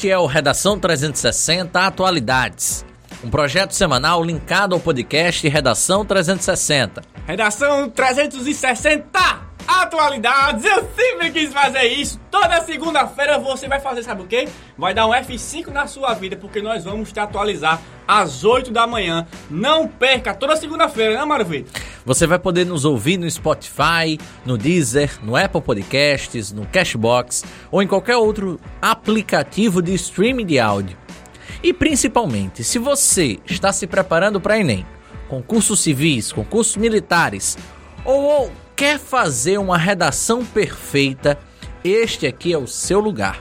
Este é o Redação 360 Atualidades, um projeto semanal linkado ao podcast Redação 360. Redação 360 Atualidades, eu sempre quis fazer isso. Toda segunda-feira você vai fazer, sabe o quê? Vai dar um F5 na sua vida, porque nós vamos te atualizar às 8 da manhã. Não perca, toda segunda-feira, né, Mário Vitor? Você vai poder nos ouvir no Spotify, no Deezer, no Apple Podcasts, no Cashbox ou em qualquer outro aplicativo de streaming de áudio. E principalmente, se você está se preparando para Enem, concursos civis, concursos militares ou quer fazer uma redação perfeita, este aqui é o seu lugar.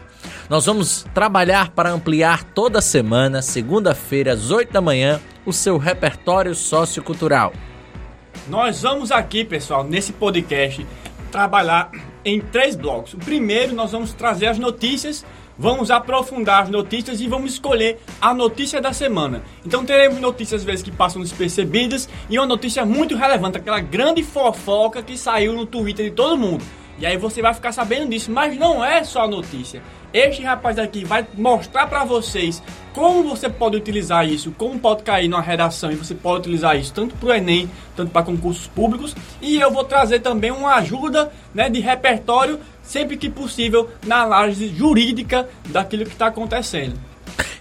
Nós vamos trabalhar para ampliar toda semana, segunda-feira, às 8 da manhã, o seu repertório sociocultural. Nós vamos aqui, pessoal, nesse podcast, trabalhar em três blocos. O primeiro, nós vamos trazer as notícias, vamos aprofundar as notícias e vamos escolher a notícia da semana. Então teremos notícias às vezes que passam despercebidas e uma notícia muito relevante, aquela grande fofoca que saiu no Twitter de todo mundo. E aí você vai ficar sabendo disso, mas não é só notícia. Este rapaz aqui vai mostrar para vocês como você pode utilizar isso, como pode cair numa redação e você pode utilizar isso tanto para o Enem, tanto para concursos públicos. E eu vou trazer também uma ajuda né, de repertório, sempre que possível, na análise jurídica daquilo que está acontecendo.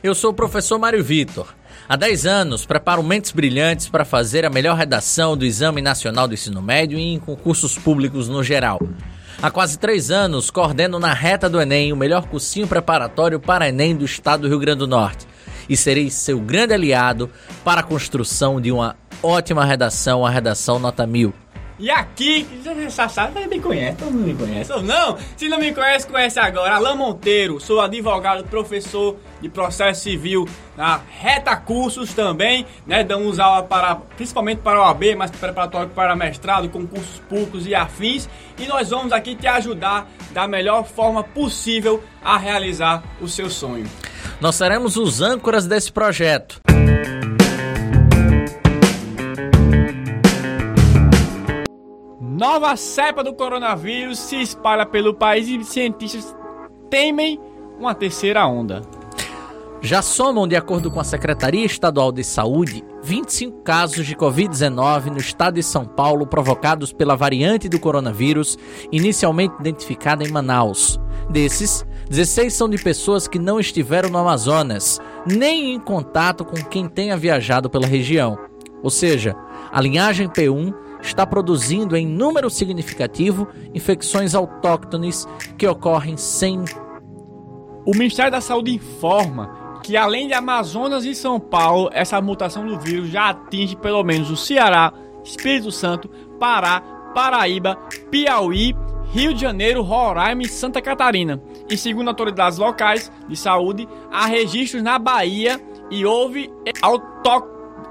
Eu sou o professor Mário Vitor. Há 10 anos, preparo mentes brilhantes para fazer a melhor redação do Exame Nacional do Ensino Médio e em concursos públicos no geral. Há quase três anos, coordeno na reta do Enem o melhor cursinho preparatório para Enem do estado do Rio Grande do Norte. E serei seu grande aliado para a construção de uma ótima redação, a redação nota mil. E aqui, sabe, me conhece, todo mundo me conhece ou não? Se não me conhece, conhece agora. Alain Monteiro, sou advogado, professor de processo civil na Reta Cursos também, né? Damos aula para, principalmente para o AB, mas preparatório para mestrado, concursos públicos e afins. E nós vamos aqui te ajudar da melhor forma possível a realizar o seu sonho. Nós seremos os âncoras desse projeto. Nova cepa do coronavírus se espalha pelo país e cientistas temem uma terceira onda. Já somam, de acordo com a Secretaria Estadual de Saúde, 25 casos de Covid-19 no estado de São Paulo provocados pela variante do coronavírus, inicialmente identificada em Manaus. Desses, 16 são de pessoas que não estiveram no Amazonas, nem em contato com quem tenha viajado pela região. Ou seja, a linhagem P1 está produzindo em número significativo infecções autóctones que ocorrem sem. O Ministério da Saúde informa que, além de Amazonas e São Paulo, essa mutação do vírus já atinge pelo menos o Ceará, Espírito Santo, Pará, Paraíba, Piauí, Rio de Janeiro, Roraima e Santa Catarina. E segundo autoridades locais de saúde, há registros na Bahia e houve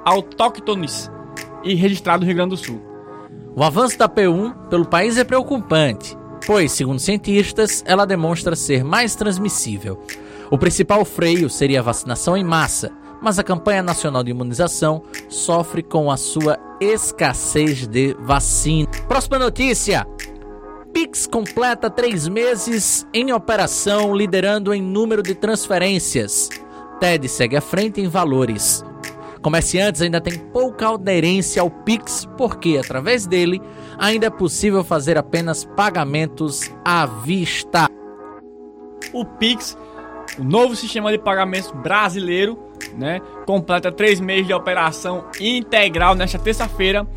autóctones e registrado no Rio Grande do Sul. O avanço da P1 pelo país é preocupante, pois, segundo cientistas, ela demonstra ser mais transmissível. O principal freio seria a vacinação em massa, mas a campanha nacional de imunização sofre com a sua escassez de vacina. Próxima notícia: Pix completa três meses em operação, liderando em número de transferências. TED segue à frente em valores. Comerciantes ainda têm pouca aderência ao Pix, porque através dele ainda é possível fazer apenas pagamentos à vista. O Pix, o novo sistema de pagamentos brasileiro, né, completa três meses de operação integral nesta terça-feira.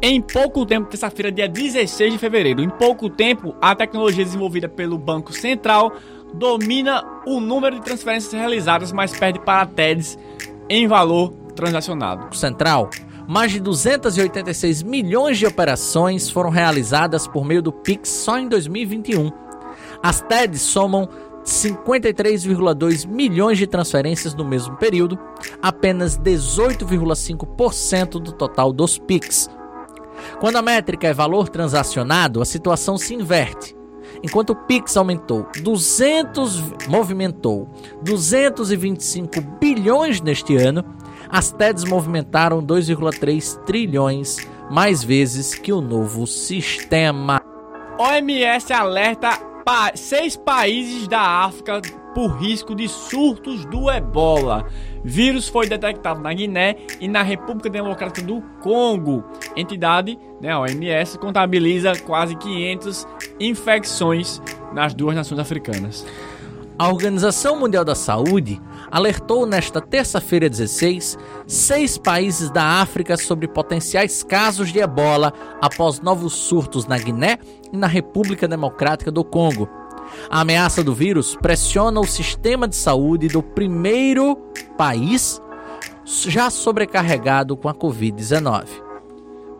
Em pouco tempo, terça-feira, dia 16 de fevereiro, em pouco tempo, a tecnologia desenvolvida pelo Banco Central domina o número de transferências realizadas, mas perde para TEDs em valor transacionado. Central, mais de 286 milhões de operações foram realizadas por meio do Pix só em 2021. As TEDs somam 53,2 milhões de transferências no mesmo período, apenas 18,5% do total dos PIX. Quando a métrica é valor transacionado, a situação se inverte. Enquanto o Pix aumentou 200, movimentou 225 bilhões neste ano, as TEDs movimentaram 2,3 trilhões mais vezes que o novo sistema. OMS alerta pa seis países da África por risco de surtos do ebola. Vírus foi detectado na Guiné e na República Democrática do Congo. Entidade, né, a OMS, contabiliza quase 500 infecções nas duas nações africanas. A Organização Mundial da Saúde alertou nesta terça-feira 16 seis países da África sobre potenciais casos de ebola após novos surtos na Guiné e na República Democrática do Congo. A ameaça do vírus pressiona o sistema de saúde do primeiro país já sobrecarregado com a Covid-19.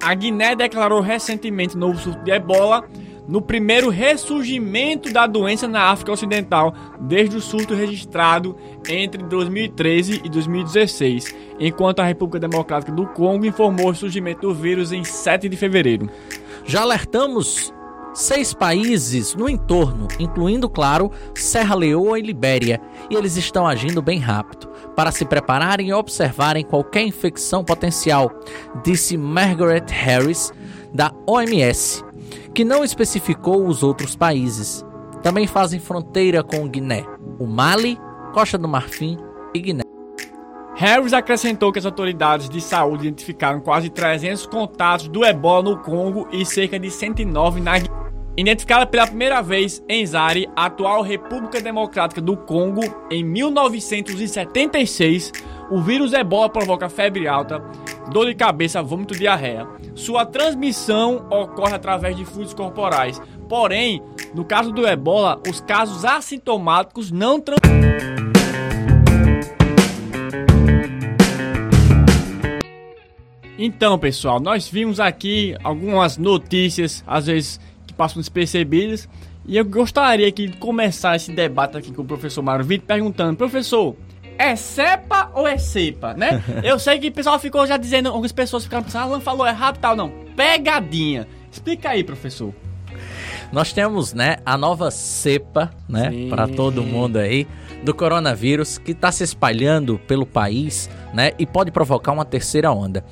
A Guiné declarou recentemente novo surto de ebola no primeiro ressurgimento da doença na África Ocidental desde o surto registrado entre 2013 e 2016, enquanto a República Democrática do Congo informou o surgimento do vírus em 7 de fevereiro. Já alertamos seis países no entorno, incluindo, claro, Serra Leoa e Libéria, e eles estão agindo bem rápido para se prepararem e observarem qualquer infecção potencial, disse Margaret Harris, da OMS, que não especificou os outros países. Também fazem fronteira com Guiné, o Mali, Costa do Marfim e Guiné. Harris acrescentou que as autoridades de saúde identificaram quase 300 contatos do ebola no Congo e cerca de 109 na Guiné. Identificada pela primeira vez em Zaire, atual República Democrática do Congo, em 1976, o vírus ebola provoca febre alta, dor de cabeça, vômito e diarreia. Sua transmissão ocorre através de fluidos corporais. Porém, no caso do ebola, os casos assintomáticos não transmitem. Então, pessoal, nós vimos aqui algumas notícias, às vezes que passam despercebidas, e eu gostaria de começar esse debate aqui com o professor Mário Vitor perguntando, professor, é cepa ou é cepa, né? eu sei que o pessoal ficou já dizendo, algumas pessoas ficaram pensando, ah, Alan falou errado tal, não, pegadinha. Explica aí, professor. Nós temos, né, a nova cepa, né, para todo mundo aí do coronavírus que está se espalhando pelo país, né, e pode provocar uma terceira onda.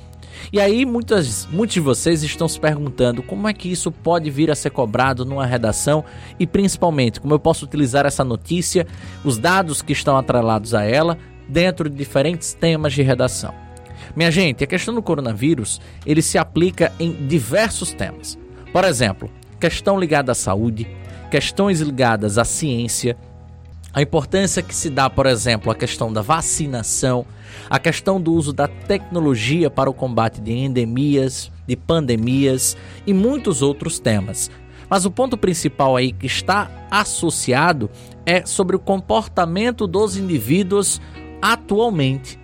E aí muitas, muitos de vocês estão se perguntando como é que isso pode vir a ser cobrado numa redação e principalmente como eu posso utilizar essa notícia, os dados que estão atrelados a ela dentro de diferentes temas de redação. Minha gente, a questão do coronavírus, ele se aplica em diversos temas. Por exemplo, questão ligada à saúde, questões ligadas à ciência, a importância que se dá, por exemplo, à questão da vacinação, a questão do uso da tecnologia para o combate de endemias, de pandemias e muitos outros temas. Mas o ponto principal aí que está associado é sobre o comportamento dos indivíduos atualmente.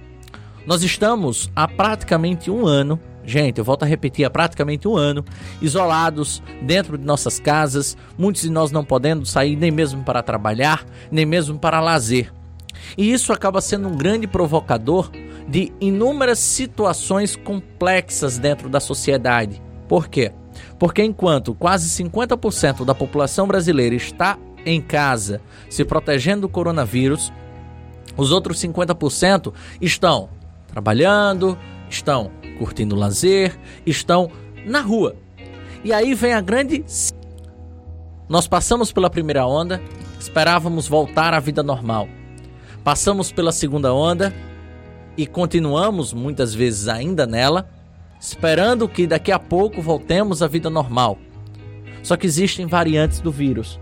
Nós estamos há praticamente um ano Gente, eu volto a repetir, há praticamente um ano, isolados dentro de nossas casas, muitos de nós não podendo sair nem mesmo para trabalhar, nem mesmo para lazer. E isso acaba sendo um grande provocador de inúmeras situações complexas dentro da sociedade. Por quê? Porque enquanto quase 50% da população brasileira está em casa se protegendo do coronavírus, os outros 50% estão trabalhando, estão curtindo lazer, estão na rua. E aí vem a grande. Nós passamos pela primeira onda, esperávamos voltar à vida normal. Passamos pela segunda onda e continuamos muitas vezes ainda nela, esperando que daqui a pouco voltemos à vida normal. Só que existem variantes do vírus.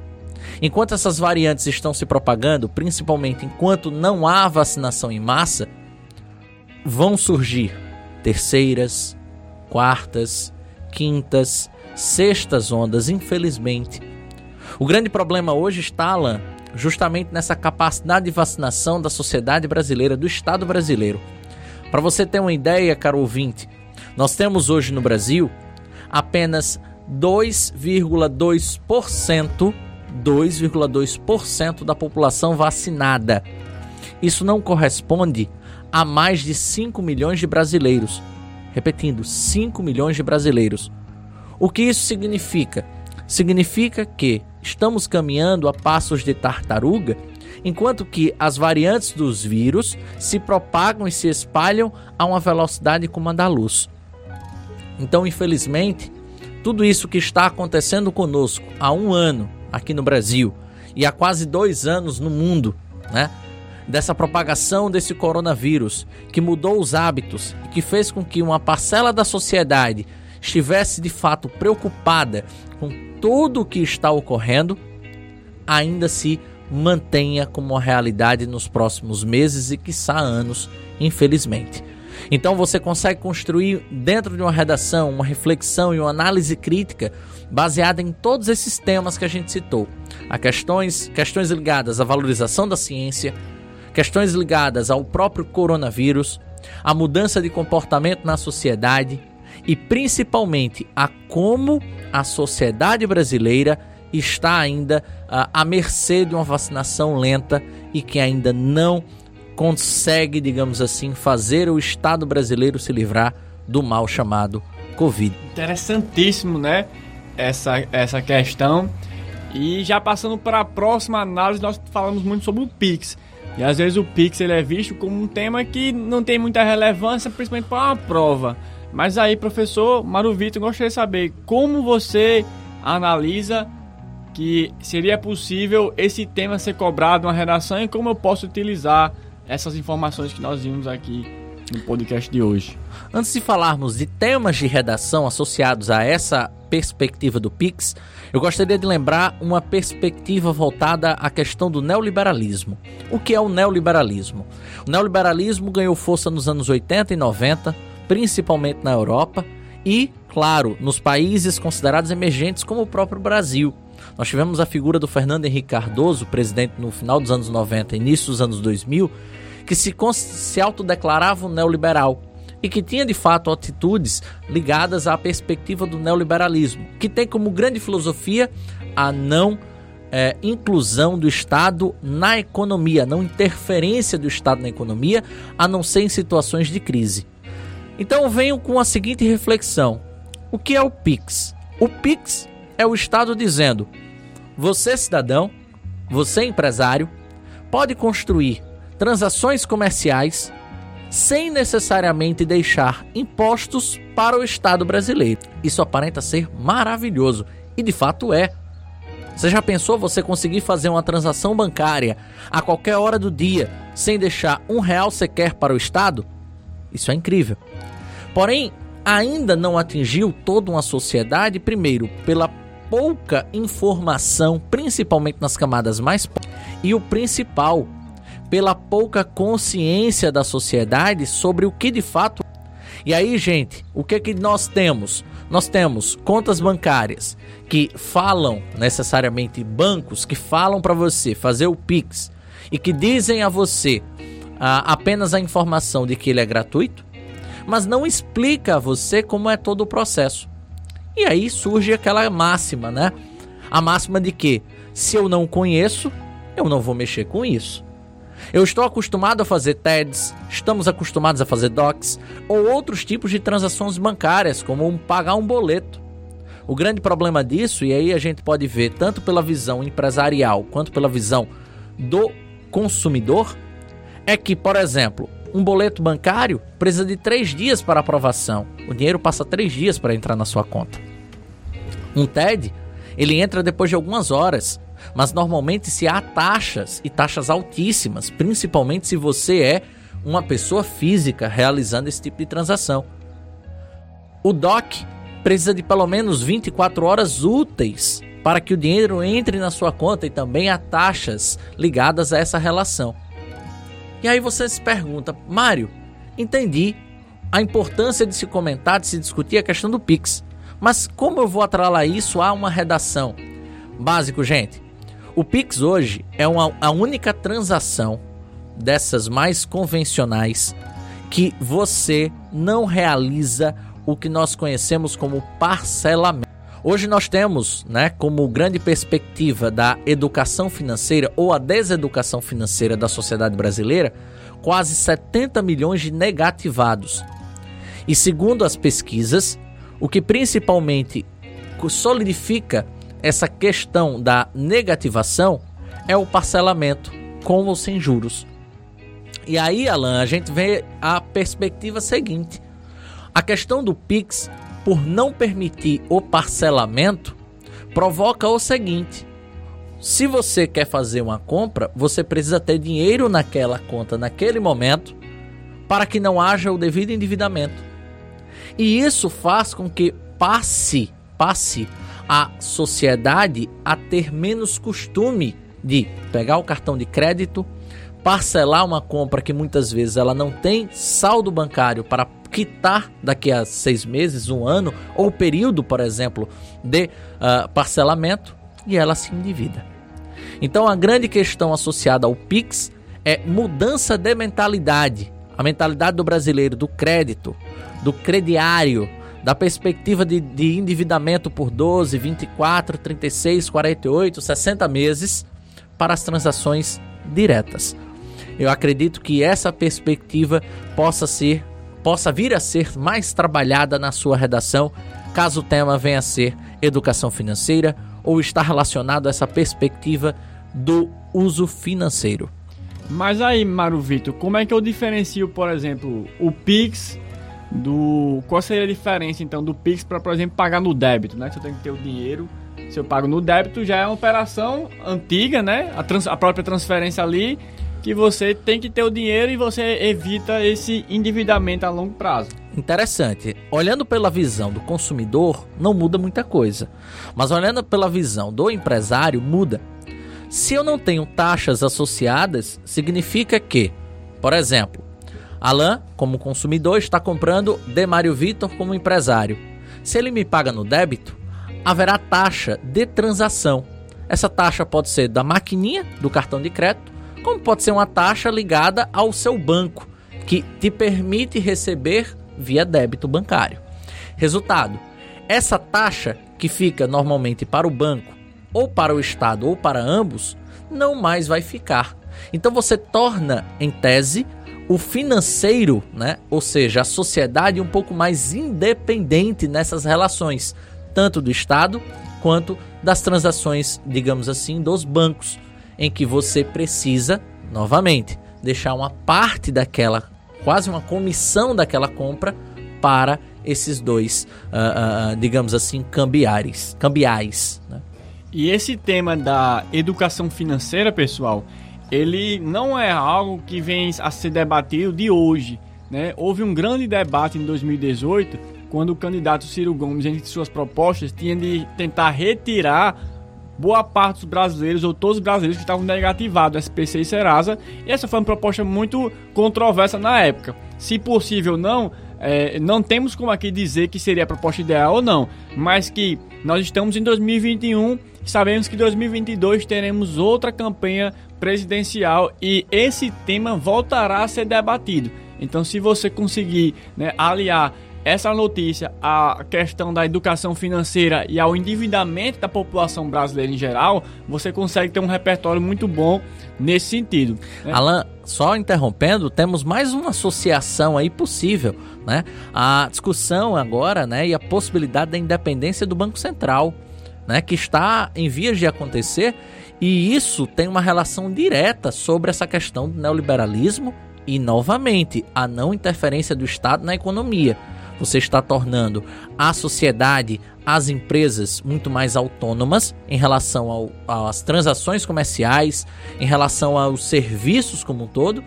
Enquanto essas variantes estão se propagando, principalmente enquanto não há vacinação em massa, vão surgir terceiras, quartas, quintas, sextas ondas, infelizmente. O grande problema hoje está, Alan, justamente nessa capacidade de vacinação da sociedade brasileira, do Estado brasileiro. Para você ter uma ideia, caro ouvinte, nós temos hoje no Brasil apenas 2,2%, 2,2% da população vacinada. Isso não corresponde a mais de 5 milhões de brasileiros. Repetindo, 5 milhões de brasileiros. O que isso significa? Significa que estamos caminhando a passos de tartaruga, enquanto que as variantes dos vírus se propagam e se espalham a uma velocidade como a da luz. Então, infelizmente, tudo isso que está acontecendo conosco há um ano aqui no Brasil e há quase dois anos no mundo né? Dessa propagação desse coronavírus que mudou os hábitos e que fez com que uma parcela da sociedade estivesse de fato preocupada com tudo o que está ocorrendo, ainda se mantenha como uma realidade nos próximos meses e quiçá anos, infelizmente. Então você consegue construir dentro de uma redação uma reflexão e uma análise crítica baseada em todos esses temas que a gente citou. A questões, questões ligadas à valorização da ciência, questões ligadas ao próprio coronavírus, a mudança de comportamento na sociedade e principalmente a como a sociedade brasileira está ainda uh, à mercê de uma vacinação lenta e que ainda não consegue, digamos assim, fazer o Estado brasileiro se livrar do mal chamado Covid. Interessantíssimo, né? Essa, essa questão. E já passando para a próxima análise, nós falamos muito sobre o Pix. E às vezes o Pix ele é visto como um tema que não tem muita relevância, principalmente para uma prova. Mas aí, professor Mário Vitor, gostaria de saber como você analisa que seria possível esse tema ser cobrado na redação e como eu posso utilizar essas informações que nós vimos aqui no podcast de hoje. Antes de falarmos de temas de redação associados a essa perspectiva do Pix, eu gostaria de lembrar uma perspectiva voltada à questão do neoliberalismo. O que é o neoliberalismo? O neoliberalismo ganhou força nos anos 80 e 90, principalmente na Europa e, claro, nos países considerados emergentes como o próprio Brasil. Nós tivemos a figura do Fernando Henrique Cardoso, presidente no final dos anos 90 e início dos anos 2000, que se, se autodeclarava um neoliberal e que tinha de fato atitudes ligadas à perspectiva do neoliberalismo, que tem como grande filosofia a não é, inclusão do Estado na economia, não interferência do Estado na economia, a não ser em situações de crise. Então venho com a seguinte reflexão: o que é o PIX? O PIX é o Estado dizendo: você, cidadão, você, empresário, pode construir transações comerciais sem necessariamente deixar impostos para o Estado brasileiro. Isso aparenta ser maravilhoso e de fato é. Você já pensou você conseguir fazer uma transação bancária a qualquer hora do dia sem deixar um real sequer para o Estado? Isso é incrível. Porém, ainda não atingiu toda uma sociedade, primeiro, pela pouca informação, principalmente nas camadas mais e o principal, pela pouca consciência da sociedade sobre o que de fato. E aí, gente, o que que nós temos? Nós temos contas bancárias que falam necessariamente bancos que falam para você fazer o Pix e que dizem a você ah, apenas a informação de que ele é gratuito, mas não explica a você como é todo o processo. E aí surge aquela máxima, né? A máxima de que se eu não conheço, eu não vou mexer com isso. Eu estou acostumado a fazer TEDs, estamos acostumados a fazer DOCs ou outros tipos de transações bancárias, como um, pagar um boleto. O grande problema disso, e aí a gente pode ver tanto pela visão empresarial quanto pela visão do consumidor, é que, por exemplo, um boleto bancário precisa de três dias para aprovação. O dinheiro passa três dias para entrar na sua conta. Um TED, ele entra depois de algumas horas, mas normalmente se há taxas e taxas altíssimas, principalmente se você é uma pessoa física realizando esse tipo de transação. O DOC precisa de pelo menos 24 horas úteis para que o dinheiro entre na sua conta e também há taxas ligadas a essa relação. E aí você se pergunta, Mário, entendi a importância de se comentar, de se discutir a questão do Pix. Mas como eu vou atrelar isso a uma redação? Básico, gente. O Pix hoje é uma, a única transação dessas mais convencionais que você não realiza o que nós conhecemos como parcelamento. Hoje nós temos, né, como grande perspectiva da educação financeira ou a deseducação financeira da sociedade brasileira, quase 70 milhões de negativados. E segundo as pesquisas, o que principalmente solidifica essa questão da negativação é o parcelamento com ou sem juros. E aí, Alan, a gente vê a perspectiva seguinte. A questão do Pix por não permitir o parcelamento, provoca o seguinte: se você quer fazer uma compra, você precisa ter dinheiro naquela conta naquele momento para que não haja o devido endividamento. E isso faz com que passe, passe a sociedade a ter menos costume de pegar o cartão de crédito, parcelar uma compra que muitas vezes ela não tem saldo bancário para quitar daqui a seis meses, um ano, ou período, por exemplo, de uh, parcelamento, e ela se endivida. Então a grande questão associada ao PIX é mudança de mentalidade. A mentalidade do brasileiro do crédito, do crediário, da perspectiva de, de endividamento por 12, 24, 36, 48, 60 meses para as transações diretas. Eu acredito que essa perspectiva possa ser possa vir a ser mais trabalhada na sua redação, caso o tema venha a ser educação financeira ou está relacionado a essa perspectiva do uso financeiro. Mas aí, Mário Vitor, como é que eu diferencio, por exemplo, o Pix do. Qual seria a diferença então do Pix para, por exemplo, pagar no débito, né? Se eu tenho que ter o dinheiro, se eu pago no débito, já é uma operação antiga, né? A, trans... a própria transferência ali que você tem que ter o dinheiro e você evita esse endividamento a longo prazo. Interessante. Olhando pela visão do consumidor, não muda muita coisa. Mas olhando pela visão do empresário, muda. Se eu não tenho taxas associadas, significa que, por exemplo, Alan, como consumidor, está comprando Demário Vitor como empresário. Se ele me paga no débito, haverá taxa de transação. Essa taxa pode ser da maquininha do cartão de crédito como pode ser uma taxa ligada ao seu banco, que te permite receber via débito bancário. Resultado: essa taxa que fica normalmente para o banco, ou para o Estado, ou para ambos, não mais vai ficar. Então você torna, em tese, o financeiro, né? ou seja, a sociedade um pouco mais independente nessas relações, tanto do Estado quanto das transações, digamos assim, dos bancos em que você precisa, novamente, deixar uma parte daquela, quase uma comissão daquela compra para esses dois, uh, uh, digamos assim, cambiares, cambiais. Né? E esse tema da educação financeira, pessoal, ele não é algo que vem a ser debatido de hoje. Né? Houve um grande debate em 2018, quando o candidato Ciro Gomes, entre suas propostas, tinha de tentar retirar boa parte dos brasileiros, ou todos os brasileiros que estavam negativados SPC e Serasa. E essa foi uma proposta muito controversa na época. Se possível não, é, não temos como aqui dizer que seria a proposta ideal ou não, mas que nós estamos em 2021 e sabemos que em 2022 teremos outra campanha presidencial e esse tema voltará a ser debatido. Então, se você conseguir né, aliar essa notícia à questão da educação financeira e ao endividamento da população brasileira em geral, você consegue ter um repertório muito bom nesse sentido. Né? Alan, só interrompendo, temos mais uma associação aí possível, né? A discussão agora, né, e a possibilidade da independência do Banco Central, né, que está em vias de acontecer, e isso tem uma relação direta sobre essa questão do neoliberalismo e novamente a não interferência do Estado na economia. Você está tornando a sociedade, as empresas muito mais autônomas em relação às transações comerciais, em relação aos serviços como um todo.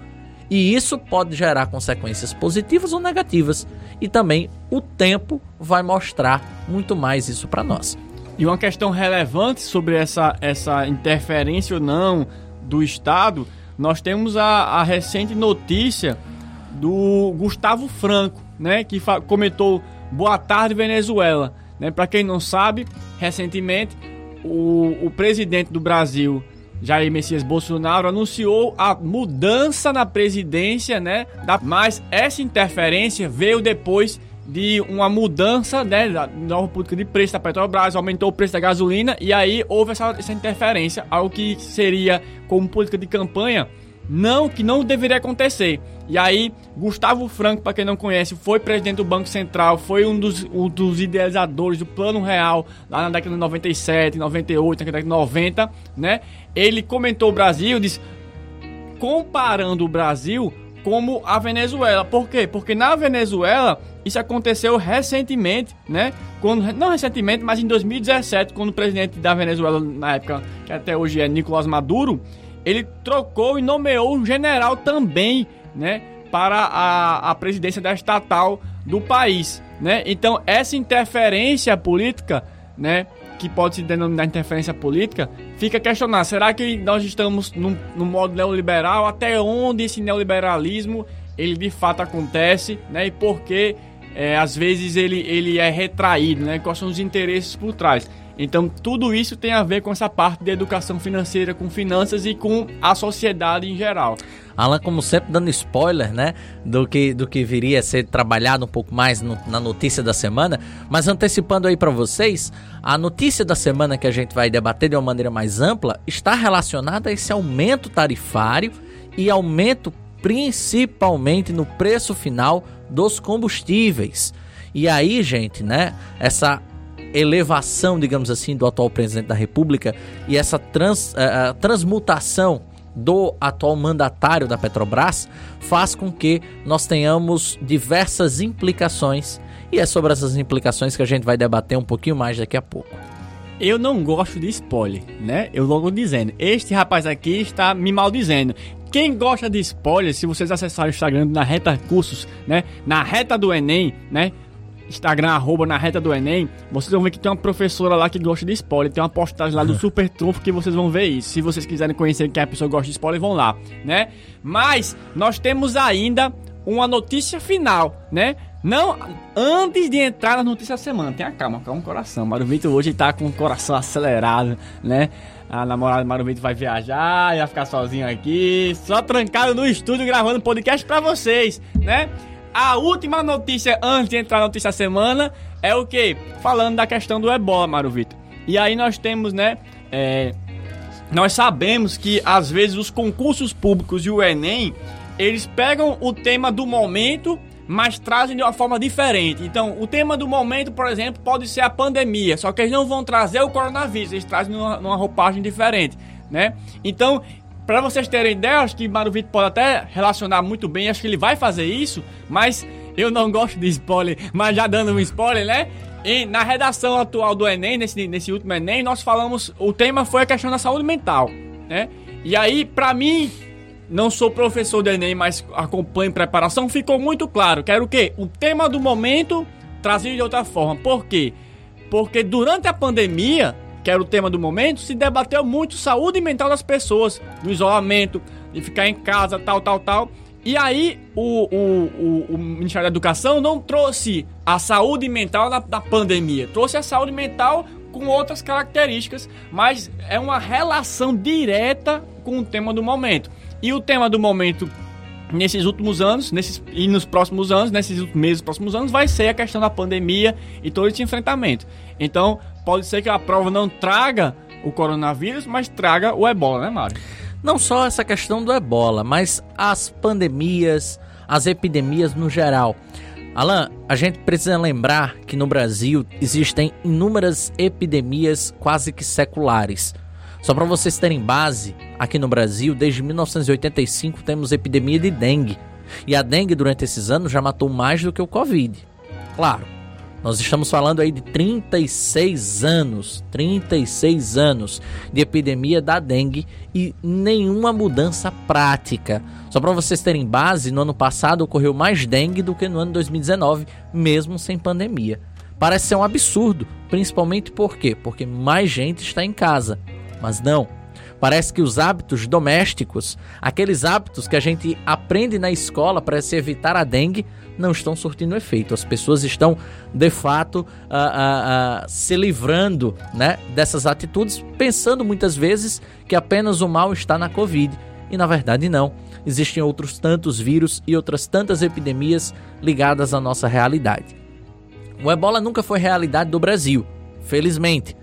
E isso pode gerar consequências positivas ou negativas. E também o tempo vai mostrar muito mais isso para nós. E uma questão relevante sobre essa, essa interferência ou não do Estado, nós temos a, a recente notícia do Gustavo Franco, né, que comentou Boa tarde Venezuela. Né? Para quem não sabe, recentemente o, o presidente do Brasil, Jair Messias Bolsonaro, anunciou a mudança na presidência, né? Da, mas essa interferência veio depois de uma mudança né, da nova política de preço da Petrobras, aumentou o preço da gasolina e aí houve essa, essa interferência, algo que seria como política de campanha não que não deveria acontecer. E aí, Gustavo Franco, para quem não conhece, foi presidente do Banco Central, foi um dos, um dos idealizadores do Plano Real lá na década de 97, 98, na década de 90, né? Ele comentou o Brasil, disse comparando o Brasil como a Venezuela. Por quê? Porque na Venezuela isso aconteceu recentemente, né? Quando, não recentemente, mas em 2017, quando o presidente da Venezuela, na época, que até hoje é Nicolás Maduro, ele trocou e nomeou um general também, né? Para a, a presidência da estatal do país, né? Então, essa interferência política, né? que pode se denominar interferência política, fica questionar: será que nós estamos num modo neoliberal? Até onde esse neoliberalismo ele de fato acontece, né? E por que é, às vezes ele, ele é retraído, né? Quais são os interesses por trás? Então, tudo isso tem a ver com essa parte de educação financeira, com finanças e com a sociedade em geral. Alan, como sempre, dando spoiler, né? Do que, do que viria a ser trabalhado um pouco mais no, na notícia da semana. Mas antecipando aí para vocês, a notícia da semana que a gente vai debater de uma maneira mais ampla está relacionada a esse aumento tarifário e aumento principalmente no preço final dos combustíveis. E aí, gente, né? Essa elevação, digamos assim, do atual presidente da República e essa trans, uh, transmutação do atual mandatário da Petrobras faz com que nós tenhamos diversas implicações e é sobre essas implicações que a gente vai debater um pouquinho mais daqui a pouco. Eu não gosto de spoiler, né? Eu logo dizendo, este rapaz aqui está me maldizendo. Quem gosta de spoiler, se vocês acessarem o Instagram na Reta Cursos, né? Na Reta do Enem, né? Instagram, arroba na reta do Enem, vocês vão ver que tem uma professora lá que gosta de spoiler. Tem uma postagem lá do Super Trunfo que vocês vão ver isso. Se vocês quiserem conhecer quem a pessoa gosta de spoiler, vão lá, né? Mas nós temos ainda uma notícia final, né? Não, antes de entrar na notícia da semana, tenha calma, calma o coração. Mário Vitor hoje tá com o coração acelerado, né? A namorada do Mário Vitor vai viajar, vai ficar sozinho aqui, só trancado no estúdio gravando podcast para vocês, né? A última notícia antes de entrar na notícia da semana é o que? Falando da questão do ebola, Mário Vitor. E aí nós temos, né? É, nós sabemos que às vezes os concursos públicos e o Enem eles pegam o tema do momento, mas trazem de uma forma diferente. Então, o tema do momento, por exemplo, pode ser a pandemia, só que eles não vão trazer o coronavírus, eles trazem numa, numa roupagem diferente, né? Então, para vocês terem ideia, acho que Mário Vitor pode até relacionar muito bem, acho que ele vai fazer isso, mas eu não gosto de spoiler, mas já dando um spoiler, né? E na redação atual do Enem, nesse, nesse último Enem, nós falamos, o tema foi a questão da saúde mental, né? E aí, para mim, não sou professor do Enem, mas acompanho preparação, ficou muito claro. Quero o quê? O tema do momento trazido de outra forma. Por quê? Porque durante a pandemia, que era o tema do momento, se debateu muito saúde mental das pessoas, no isolamento, de ficar em casa, tal, tal, tal. E aí o, o, o, o Ministério da Educação não trouxe a saúde mental da, da pandemia, trouxe a saúde mental com outras características, mas é uma relação direta com o tema do momento. E o tema do momento nesses últimos anos, nesses, e nos próximos anos, nesses meses, próximos anos, vai ser a questão da pandemia e todo esse enfrentamento. Então, pode ser que a prova não traga o coronavírus, mas traga o ebola, né, Mário? Não só essa questão do ebola, mas as pandemias, as epidemias no geral. Alan, a gente precisa lembrar que no Brasil existem inúmeras epidemias quase que seculares. Só para vocês terem base, aqui no Brasil, desde 1985 temos epidemia de dengue. E a dengue durante esses anos já matou mais do que o Covid. Claro, nós estamos falando aí de 36 anos, 36 anos de epidemia da dengue e nenhuma mudança prática. Só para vocês terem base, no ano passado ocorreu mais dengue do que no ano 2019, mesmo sem pandemia. Parece ser um absurdo, principalmente por quê? Porque mais gente está em casa. Mas não, Parece que os hábitos domésticos, aqueles hábitos que a gente aprende na escola para se evitar a dengue, não estão surtindo efeito. As pessoas estão, de fato, uh, uh, uh, se livrando né, dessas atitudes, pensando muitas vezes que apenas o mal está na Covid. E na verdade, não. Existem outros tantos vírus e outras tantas epidemias ligadas à nossa realidade. O ebola nunca foi realidade do Brasil, felizmente.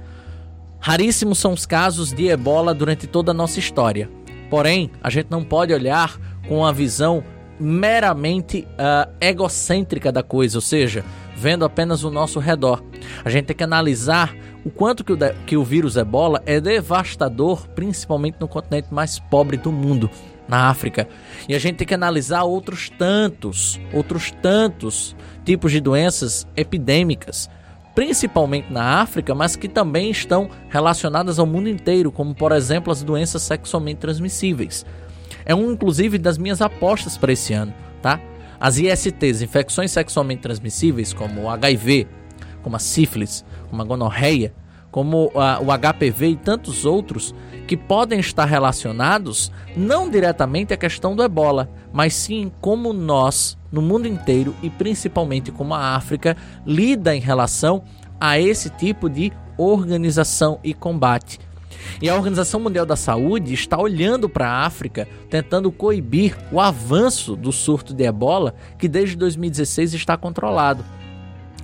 Raríssimos são os casos de ebola durante toda a nossa história. Porém, a gente não pode olhar com uma visão meramente uh, egocêntrica da coisa, ou seja, vendo apenas o nosso redor. A gente tem que analisar o quanto que o, que o vírus ebola é devastador, principalmente no continente mais pobre do mundo. na África. E a gente tem que analisar outros tantos, outros tantos tipos de doenças epidêmicas, principalmente na África, mas que também estão relacionadas ao mundo inteiro, como por exemplo as doenças sexualmente transmissíveis. É um inclusive das minhas apostas para esse ano, tá? As ISTs, infecções sexualmente transmissíveis, como o HIV, como a sífilis, como a gonorreia, como a, o HPV e tantos outros, que podem estar relacionados não diretamente à questão do ebola, mas sim como nós, no mundo inteiro e principalmente como a África, lida em relação a esse tipo de organização e combate. E a Organização Mundial da Saúde está olhando para a África, tentando coibir o avanço do surto de ebola, que desde 2016 está controlado.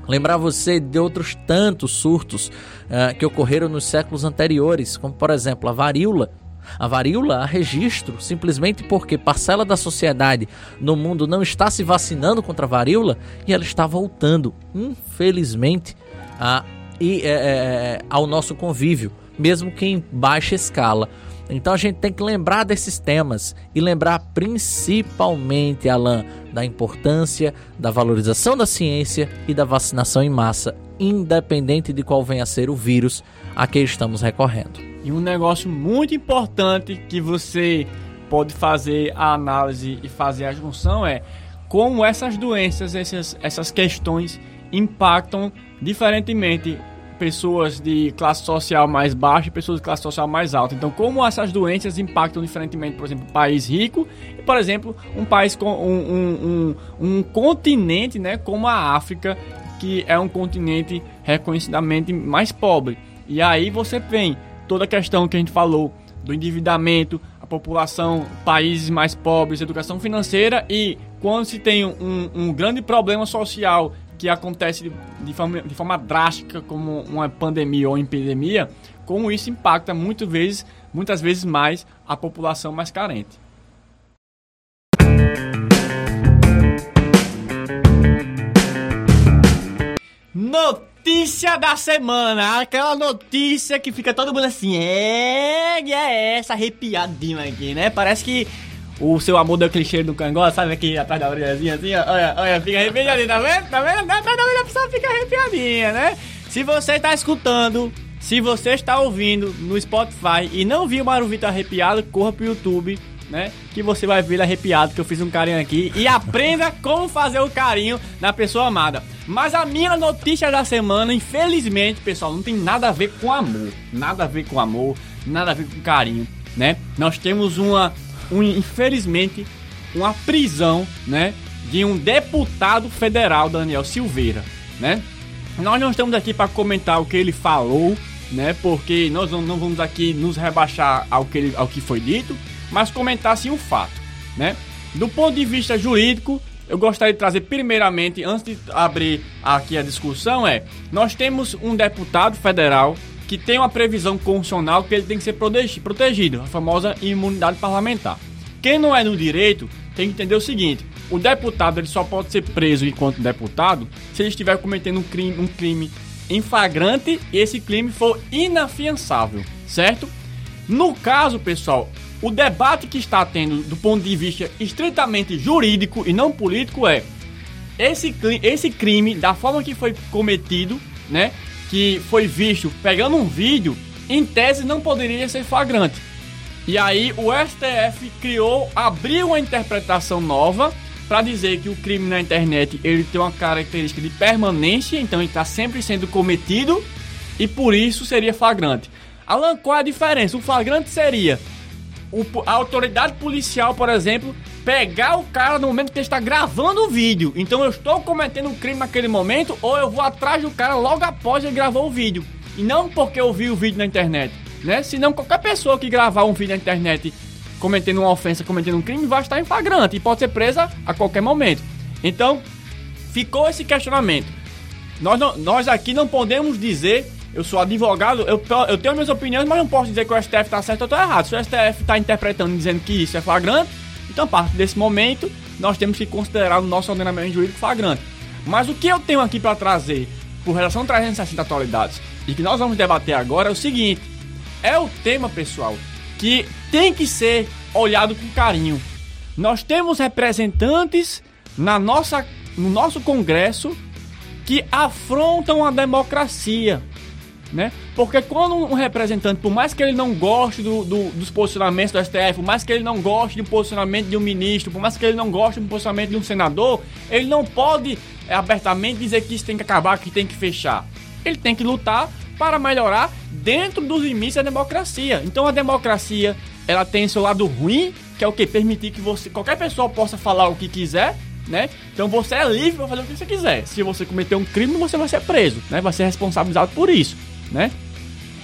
Lembrar você de outros tantos surtos uh, que ocorreram nos séculos anteriores, como por exemplo a varíola. A varíola há registro simplesmente porque parcela da sociedade no mundo não está se vacinando contra a varíola e ela está voltando, infelizmente, a, e, é, ao nosso convívio, mesmo que em baixa escala. Então a gente tem que lembrar desses temas e lembrar principalmente, Alan, da importância da valorização da ciência e da vacinação em massa, independente de qual venha a ser o vírus a que estamos recorrendo. E um negócio muito importante que você pode fazer a análise e fazer a junção é como essas doenças, essas, essas questões impactam diferentemente pessoas de classe social mais baixa e pessoas de classe social mais alta. Então, como essas doenças impactam diferentemente, por exemplo, um país rico e, por exemplo, um país com um, um, um, um continente, né, como a África, que é um continente reconhecidamente mais pobre. E aí você vem toda a questão que a gente falou do endividamento, a população, países mais pobres, educação financeira e quando se tem um, um grande problema social que acontece de, de, forma, de forma drástica, como uma pandemia ou epidemia, como isso impacta muitas vezes, muitas vezes mais a população mais carente. Notícia da semana, aquela notícia que fica todo mundo assim, é, é essa arrepiadinho aqui, né? Parece que o seu amor deu clichê do cangote, sabe aqui atrás da orelhazinha assim, ó, olha, olha, fica arrepiadinho, tá vendo? Tá vendo? Atrás da orelha a pessoa fica arrepiadinha, né? Se você está escutando, se você está ouvindo no Spotify e não viu o Maru Vitor arrepiado, corra pro YouTube, né? Que você vai ver ele arrepiado, que eu fiz um carinho aqui. E aprenda como fazer o carinho na pessoa amada. Mas a minha notícia da semana, infelizmente, pessoal, não tem nada a ver com amor. Nada a ver com amor, nada a ver com carinho, né? Nós temos uma um, infelizmente, uma prisão, né, de um deputado federal, Daniel Silveira, né? Nós não estamos aqui para comentar o que ele falou, né? Porque nós não vamos aqui nos rebaixar ao que, ele, ao que foi dito, mas comentar sim o fato, né? Do ponto de vista jurídico, eu gostaria de trazer primeiramente, antes de abrir aqui a discussão, é nós temos um deputado federal que tem uma previsão constitucional que ele tem que ser protegido, a famosa imunidade parlamentar. Quem não é no direito tem que entender o seguinte: o deputado ele só pode ser preso enquanto deputado se ele estiver cometendo um crime, um crime em flagrante e esse crime for inafiançável, certo? No caso, pessoal, o debate que está tendo do ponto de vista estritamente jurídico e não político é esse, esse crime, da forma que foi cometido, né? Que foi visto pegando um vídeo, em tese não poderia ser flagrante. E aí o STF criou, abriu uma interpretação nova para dizer que o crime na internet ele tem uma característica de permanência, então ele está sempre sendo cometido e por isso seria flagrante. Alan, qual é a diferença? O flagrante seria a autoridade policial, por exemplo, pegar o cara no momento que ele está gravando o vídeo. Então eu estou cometendo um crime naquele momento ou eu vou atrás do cara logo após ele gravar o vídeo. E não porque eu vi o vídeo na internet, né? Senão qualquer pessoa que gravar um vídeo na internet cometendo uma ofensa, cometendo um crime, vai estar em flagrante e pode ser presa a qualquer momento. Então, ficou esse questionamento. Nós, não, nós aqui não podemos dizer, eu sou advogado, eu, eu tenho minhas opiniões, mas não posso dizer que o STF está certo ou está errado. Se o STF está interpretando dizendo que isso é flagrante, então, a partir desse momento, nós temos que considerar o nosso ordenamento jurídico flagrante. Mas o que eu tenho aqui para trazer por relação 360 atualidades e que nós vamos debater agora é o seguinte: é o tema, pessoal, que tem que ser olhado com carinho. Nós temos representantes na nossa, no nosso Congresso que afrontam a democracia. Né? Porque quando um representante, por mais que ele não goste do, do, dos posicionamentos do STF, por mais que ele não goste do posicionamento de um ministro, por mais que ele não goste do posicionamento de um senador, ele não pode é, abertamente dizer que isso tem que acabar, que tem que fechar. Ele tem que lutar para melhorar dentro dos limites da democracia. Então a democracia, ela tem seu lado ruim, que é o que permitir que você qualquer pessoa possa falar o que quiser, né? Então você é livre para fazer o que você quiser. Se você cometer um crime, você vai ser preso, né? Vai ser responsabilizado por isso né?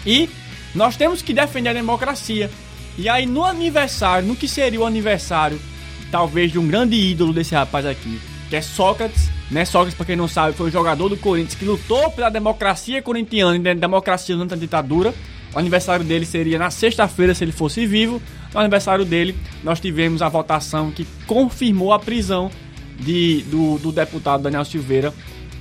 E nós temos que defender a democracia. E aí no aniversário, no que seria o aniversário, talvez de um grande ídolo desse rapaz aqui, que é Sócrates, né? Sócrates, para quem não sabe, foi um jogador do Corinthians que lutou pela democracia corintiana e da democracia durante a ditadura. O aniversário dele seria na sexta-feira, se ele fosse vivo. No aniversário dele, nós tivemos a votação que confirmou a prisão de, do, do deputado Daniel Silveira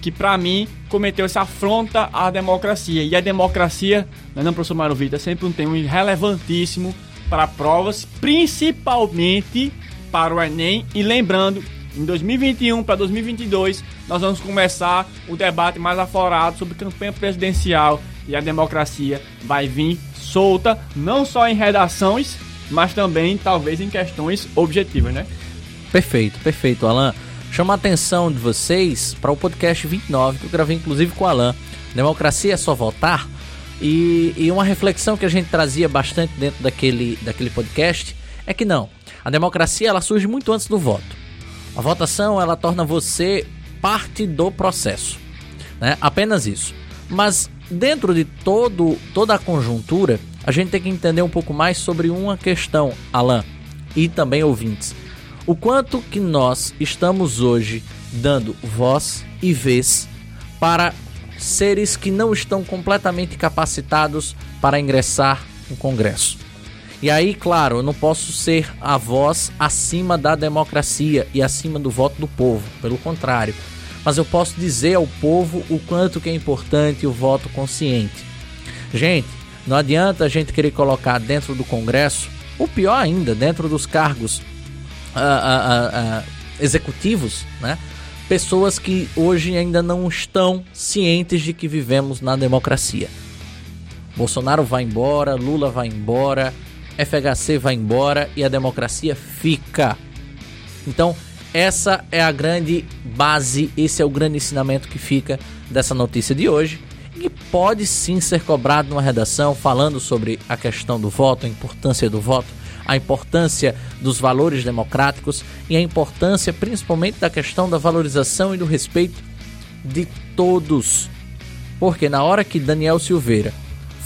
que para mim cometeu essa afronta à democracia. E a democracia, né, não, professor Mário Vitor, é sempre um tema relevantíssimo para provas, principalmente para o Enem. E lembrando, em 2021 para 2022, nós vamos começar o debate mais aflorado sobre campanha presidencial e a democracia vai vir solta, não só em redações, mas também talvez em questões objetivas, né? Perfeito, perfeito, Alan chamar a atenção de vocês para o podcast 29, que eu gravei inclusive com o Alan. Democracia é só votar? E, e uma reflexão que a gente trazia bastante dentro daquele, daquele podcast é que não. A democracia ela surge muito antes do voto. A votação ela torna você parte do processo. Né? Apenas isso. Mas dentro de todo, toda a conjuntura, a gente tem que entender um pouco mais sobre uma questão, Alan, e também ouvintes o quanto que nós estamos hoje dando voz e vez para seres que não estão completamente capacitados para ingressar no Congresso. E aí, claro, eu não posso ser a voz acima da democracia e acima do voto do povo, pelo contrário. Mas eu posso dizer ao povo o quanto que é importante o voto consciente. Gente, não adianta a gente querer colocar dentro do Congresso, ou pior ainda, dentro dos cargos uh, uh, executivos, né? pessoas que hoje ainda não estão cientes de que vivemos na democracia. Bolsonaro vai embora, Lula vai embora, FHC vai embora e a democracia fica. Então, essa é a grande base, esse é o grande ensinamento que fica dessa notícia de hoje. E pode sim ser cobrado numa redação falando sobre a questão do voto, a importância do voto, a importância dos valores democráticos e a importância principalmente da questão da valorização e do respeito de todos. Porque na hora que Daniel Silveira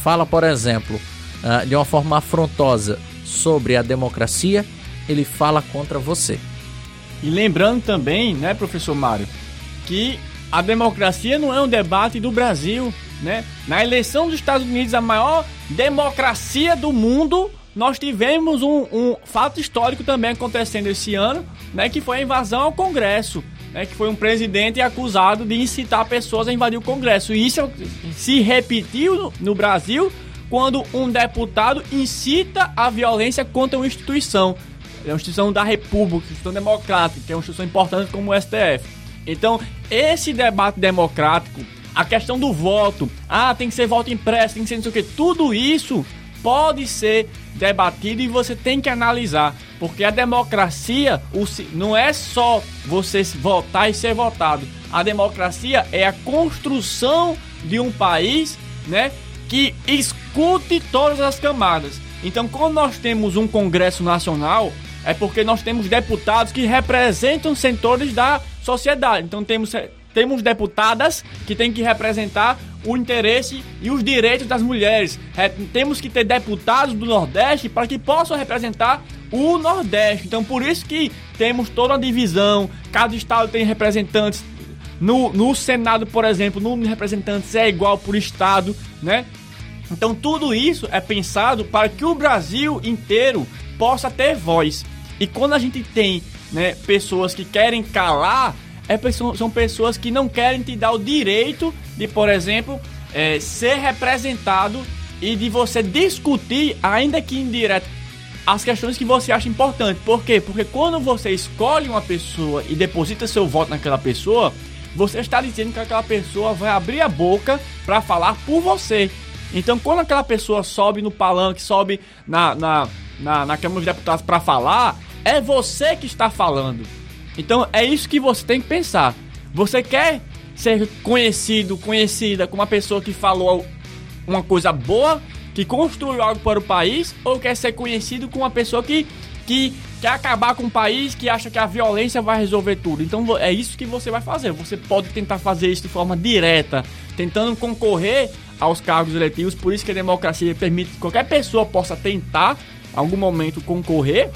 fala, por exemplo, ah, de uma forma afrontosa sobre a democracia, ele fala contra você. E lembrando também, né, professor Mário, que a democracia não é um debate do Brasil, né? Na eleição dos Estados Unidos, a maior democracia do mundo, nós tivemos um, um, fato histórico também acontecendo esse ano, né, que foi a invasão ao Congresso, né, que foi um presidente acusado de incitar pessoas a invadir o Congresso. E isso se repetiu no, no Brasil quando um deputado incita a violência contra uma instituição. É uma instituição da República, instituição democrática, que é uma instituição importante como o STF. Então, esse debate democrático, a questão do voto, ah, tem que ser voto impresso, tem que ser não sei o que, tudo isso pode ser debatido e você tem que analisar, porque a democracia não é só você votar e ser votado. A democracia é a construção de um país, né, que escute todas as camadas. Então, quando nós temos um Congresso Nacional, é porque nós temos deputados que representam setores da sociedade. Então, temos temos deputadas que têm que representar o interesse e os direitos das mulheres. É, temos que ter deputados do Nordeste para que possam representar o Nordeste. Então, por isso que temos toda a divisão. Cada estado tem representantes. No, no Senado, por exemplo, o número de representantes é igual por estado, né? Então, tudo isso é pensado para que o Brasil inteiro possa ter voz. E quando a gente tem né, pessoas que querem calar é, são pessoas que não querem te dar o direito de, por exemplo, é, ser representado e de você discutir, ainda que indireto, as questões que você acha importante. Por quê? Porque quando você escolhe uma pessoa e deposita seu voto naquela pessoa, você está dizendo que aquela pessoa vai abrir a boca para falar por você. Então, quando aquela pessoa sobe no palanque, sobe na, na, na, na Câmara dos Deputados para falar, é você que está falando. Então, é isso que você tem que pensar. Você quer ser conhecido, conhecida como uma pessoa que falou uma coisa boa, que construiu algo para o país, ou quer ser conhecido como uma pessoa que, que quer acabar com o país, que acha que a violência vai resolver tudo. Então é isso que você vai fazer. Você pode tentar fazer isso de forma direta, tentando concorrer aos cargos eletivos. Por isso que a democracia permite que qualquer pessoa possa tentar, em algum momento, concorrer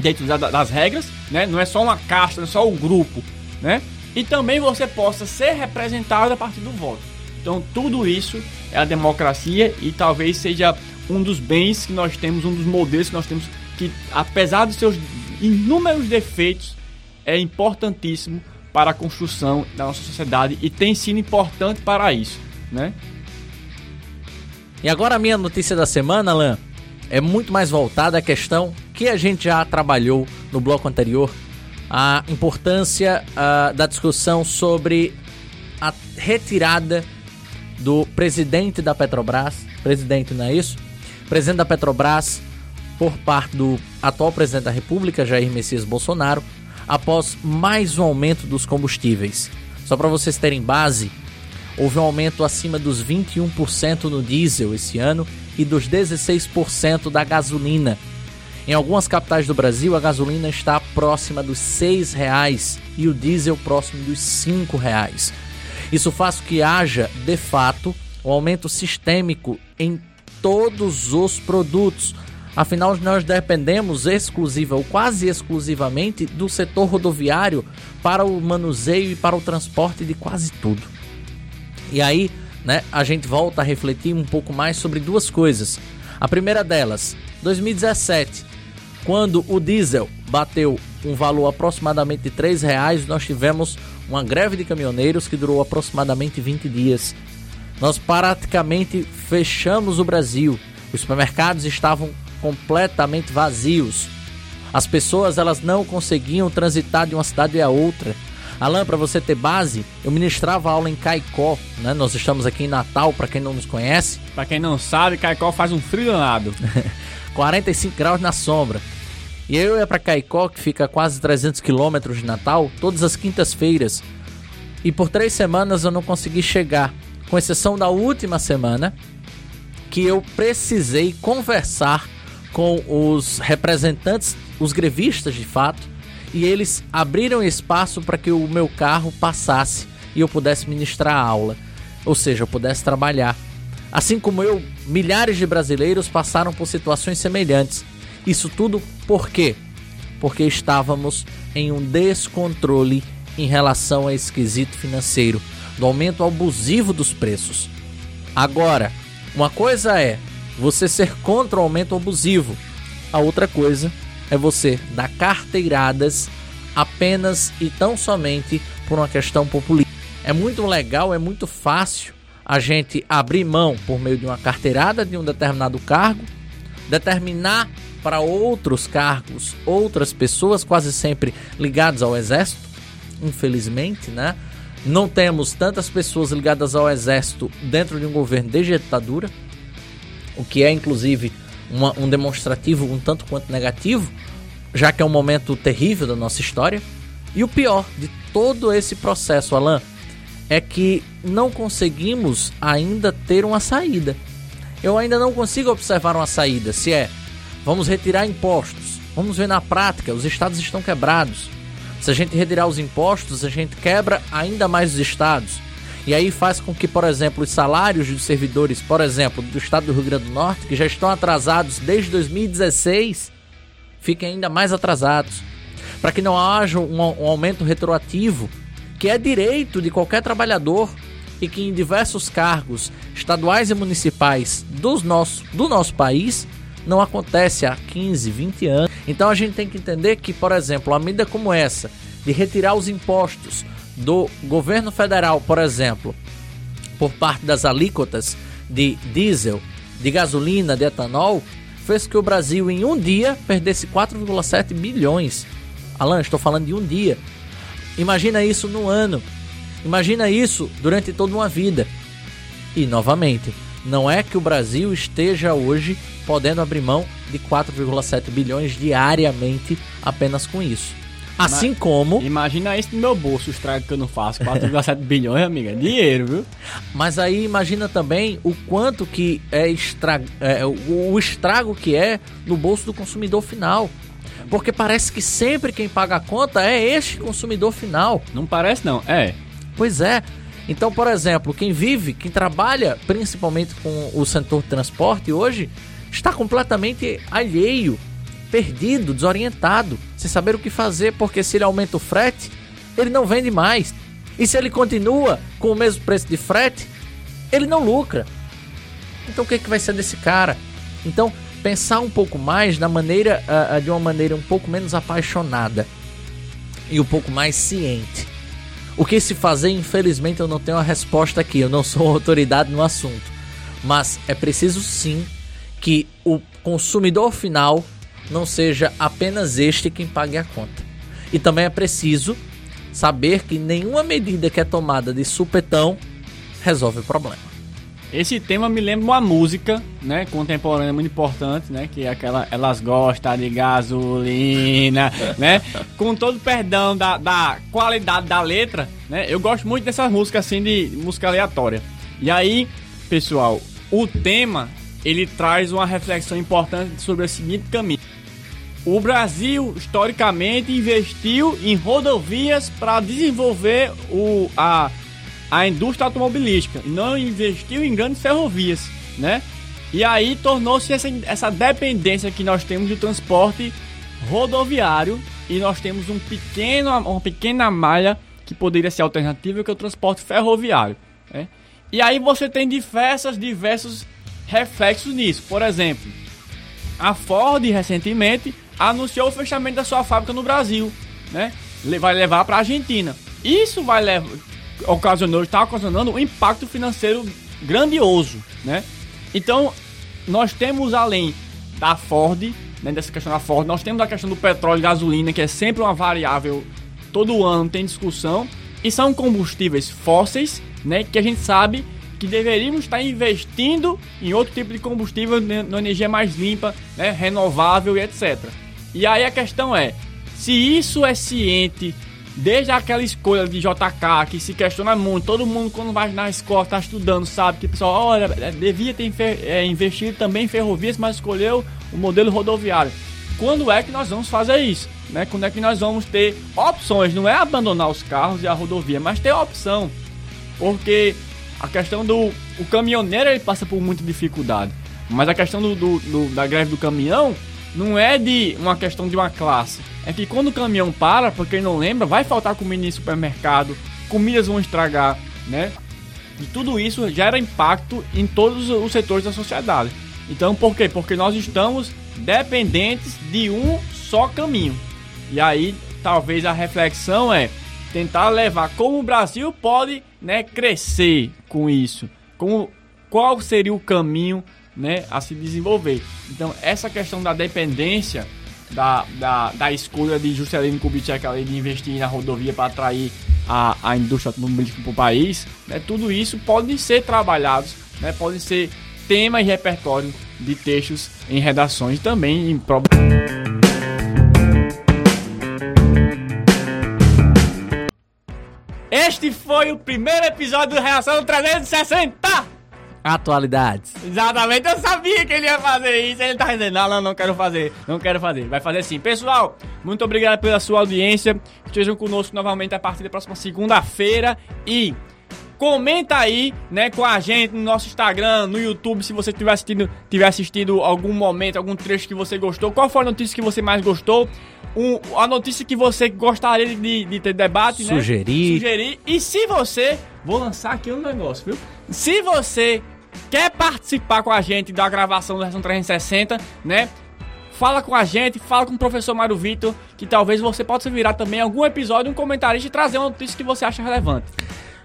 dentro das regras, né? Não é só uma casta, não é só um grupo, né? E também você possa ser representado a partir do voto. Então tudo isso é a democracia e talvez seja um dos bens que nós temos, um dos modelos que nós temos que, apesar dos seus inúmeros defeitos, é importantíssimo para a construção da nossa sociedade e tem sido importante para isso, né? E agora a minha notícia da semana, Alan, é muito mais voltada à questão que a gente já trabalhou no bloco anterior, a importância uh, da discussão sobre a retirada do presidente da Petrobras, presidente, não é isso? Presidente da Petrobras por parte do atual presidente da República, Jair Messias Bolsonaro, após mais um aumento dos combustíveis. Só para vocês terem base, houve um aumento acima dos 21% no diesel esse ano e dos 16% da gasolina. Em algumas capitais do Brasil, a gasolina está próxima dos R$ reais e o diesel próximo dos R$ reais. Isso faz com que haja, de fato, um aumento sistêmico em todos os produtos. Afinal, nós dependemos exclusiva ou quase exclusivamente do setor rodoviário para o manuseio e para o transporte de quase tudo. E aí, né, a gente volta a refletir um pouco mais sobre duas coisas. A primeira delas, 2017, quando o diesel bateu um valor aproximadamente de R$ reais, nós tivemos uma greve de caminhoneiros que durou aproximadamente 20 dias. Nós praticamente fechamos o Brasil. Os supermercados estavam completamente vazios. As pessoas elas não conseguiam transitar de uma cidade a outra. Alan, para você ter base, eu ministrava aula em Caicó, né? Nós estamos aqui em Natal, para quem não nos conhece. Para quem não sabe, Caicó faz um frio danado. 45 graus na sombra. E eu ia para Caicó, que fica a quase 300 quilômetros de Natal, todas as quintas-feiras. E por três semanas eu não consegui chegar, com exceção da última semana, que eu precisei conversar com os representantes, os grevistas de fato, e eles abriram espaço para que o meu carro passasse e eu pudesse ministrar a aula, ou seja, eu pudesse trabalhar. Assim como eu, milhares de brasileiros passaram por situações semelhantes isso tudo por quê? Porque estávamos em um descontrole em relação a esquisito financeiro, do aumento abusivo dos preços. Agora, uma coisa é você ser contra o aumento abusivo, a outra coisa é você dar carteiradas apenas e tão somente por uma questão populista. É muito legal, é muito fácil a gente abrir mão por meio de uma carteirada de um determinado cargo, determinar para outros cargos, outras pessoas, quase sempre ligadas ao exército. Infelizmente, né? Não temos tantas pessoas ligadas ao exército dentro de um governo de ditadura, o que é inclusive uma, um demonstrativo um tanto quanto negativo, já que é um momento terrível da nossa história. E o pior de todo esse processo, Alan, é que não conseguimos ainda ter uma saída. Eu ainda não consigo observar uma saída, se é Vamos retirar impostos. Vamos ver na prática, os estados estão quebrados. Se a gente retirar os impostos, a gente quebra ainda mais os estados. E aí faz com que, por exemplo, os salários dos servidores, por exemplo, do estado do Rio Grande do Norte, que já estão atrasados desde 2016, fiquem ainda mais atrasados. Para que não haja um, um aumento retroativo, que é direito de qualquer trabalhador e que em diversos cargos estaduais e municipais dos nosso, do nosso país não acontece há 15, 20 anos. Então a gente tem que entender que, por exemplo, uma medida como essa, de retirar os impostos do governo federal, por exemplo, por parte das alíquotas de diesel, de gasolina, de etanol, fez que o Brasil em um dia perdesse 4,7 bilhões. Alan, estou falando de um dia. Imagina isso no ano. Imagina isso durante toda uma vida. E novamente, não é que o Brasil esteja hoje podendo abrir mão de 4,7 bilhões diariamente apenas com isso. Assim como. Imagina isso no meu bolso, o estrago que eu não faço. 4,7 bilhões, amiga. Dinheiro, viu? Mas aí imagina também o quanto que é, estra... É, o estrago que é no bolso do consumidor final. Porque parece que sempre quem paga a conta é este consumidor final. Não parece, não. É. Pois é. Então, por exemplo, quem vive, quem trabalha principalmente com o setor de transporte hoje, está completamente alheio perdido, desorientado, sem saber o que fazer, porque se ele aumenta o frete, ele não vende mais. E se ele continua com o mesmo preço de frete, ele não lucra. Então o que, é que vai ser desse cara? Então, pensar um pouco mais na maneira, uh, de uma maneira um pouco menos apaixonada e um pouco mais ciente. O que se fazer, infelizmente, eu não tenho a resposta aqui, eu não sou autoridade no assunto. Mas é preciso sim que o consumidor final não seja apenas este quem pague a conta. E também é preciso saber que nenhuma medida que é tomada de supetão resolve o problema. Esse tema me lembra uma música, né, contemporânea muito importante, né, que é aquela Elas Gostam de Gasolina, né, com todo perdão da, da qualidade da letra, né, eu gosto muito dessas músicas assim de música aleatória. E aí, pessoal, o tema, ele traz uma reflexão importante sobre o seguinte caminho. O Brasil, historicamente, investiu em rodovias para desenvolver o, a, a indústria automobilística e não investiu em grandes ferrovias, né? E aí tornou-se essa, essa dependência que nós temos do transporte rodoviário e nós temos um pequeno, uma pequena malha que poderia ser alternativa que é o transporte ferroviário. Né? E aí você tem diversas, diversos reflexos nisso. Por exemplo, a Ford recentemente anunciou o fechamento da sua fábrica no Brasil, né? Vai levar para a Argentina. Isso vai levar, ocasionou, está ocasionando um impacto financeiro grandioso, né? Então, nós temos além da Ford, né, dessa questão da Ford, nós temos a questão do petróleo e gasolina, que é sempre uma variável, todo ano tem discussão, e são combustíveis fósseis, né, que a gente sabe que deveríamos estar investindo em outro tipo de combustível, né, na energia mais limpa, né, renovável e etc. E aí a questão é, se isso é ciente desde aquela escolha de JK que se questiona muito, todo mundo quando vai na escola está estudando sabe que o pessoal, olha, é, devia ter é, investido também em ferrovias, mas escolheu o modelo rodoviário. Quando é que nós vamos fazer isso? Né? Quando é que nós vamos ter opções? Não é abandonar os carros e a rodovia, mas ter opção. Porque a questão do o caminhoneiro ele passa por muita dificuldade. Mas a questão do, do, do da greve do caminhão não é de uma questão de uma classe. É que quando o caminhão para, porque quem não lembra, vai faltar comida em supermercado, comidas vão estragar, né? E tudo isso gera impacto em todos os setores da sociedade. Então, por quê? Porque nós estamos dependentes de um só caminho. E aí, talvez a reflexão é tentar levar como o Brasil pode, né, crescer com isso. Como qual seria o caminho né, a se desenvolver. Então, essa questão da dependência da, da, da escolha de Juscelino Kubitschek ali de investir na rodovia para atrair a, a indústria automobilística para o país, né, tudo isso pode ser trabalhados, né, pode ser tema e repertório de textos em redações também em Este foi o primeiro episódio do Reação 360! Atualidades. Exatamente, eu sabia que ele ia fazer isso. Ele tá dizendo, não, não, não quero fazer, não quero fazer. Vai fazer sim. Pessoal, muito obrigado pela sua audiência. Estejam conosco novamente a partir da próxima segunda-feira. E comenta aí, né, com a gente no nosso Instagram, no YouTube, se você tiver assistido, tiver assistido algum momento, algum trecho que você gostou. Qual foi a notícia que você mais gostou? Um, a notícia que você gostaria de, de ter debate, Sugerir. né? Sugerir. E se você... Vou lançar aqui um negócio, viu? Se você quer participar com a gente da gravação do Reação 360, né? Fala com a gente, fala com o professor Mário Vitor, que talvez você possa virar também algum episódio, um comentarista e trazer uma notícia que você acha relevante.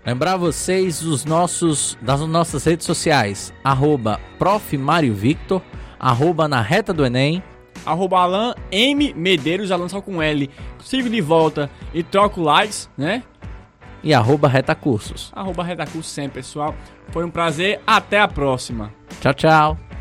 Lembrar vocês dos nossos, das nossas redes sociais, arroba Prof. Mário Victor, arroba na reta do Enem, arroba Alan M Medeiros, Alan só com L. Sigo de volta e troco likes, né? E arroba reta cursos. Arroba Redacurso sempre, pessoal. Foi um prazer. Até a próxima. Tchau, tchau.